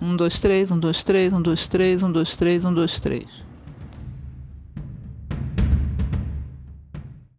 Um, dois, três, um, dois, três, um, dois, três, um, dois, três, um, dois, três.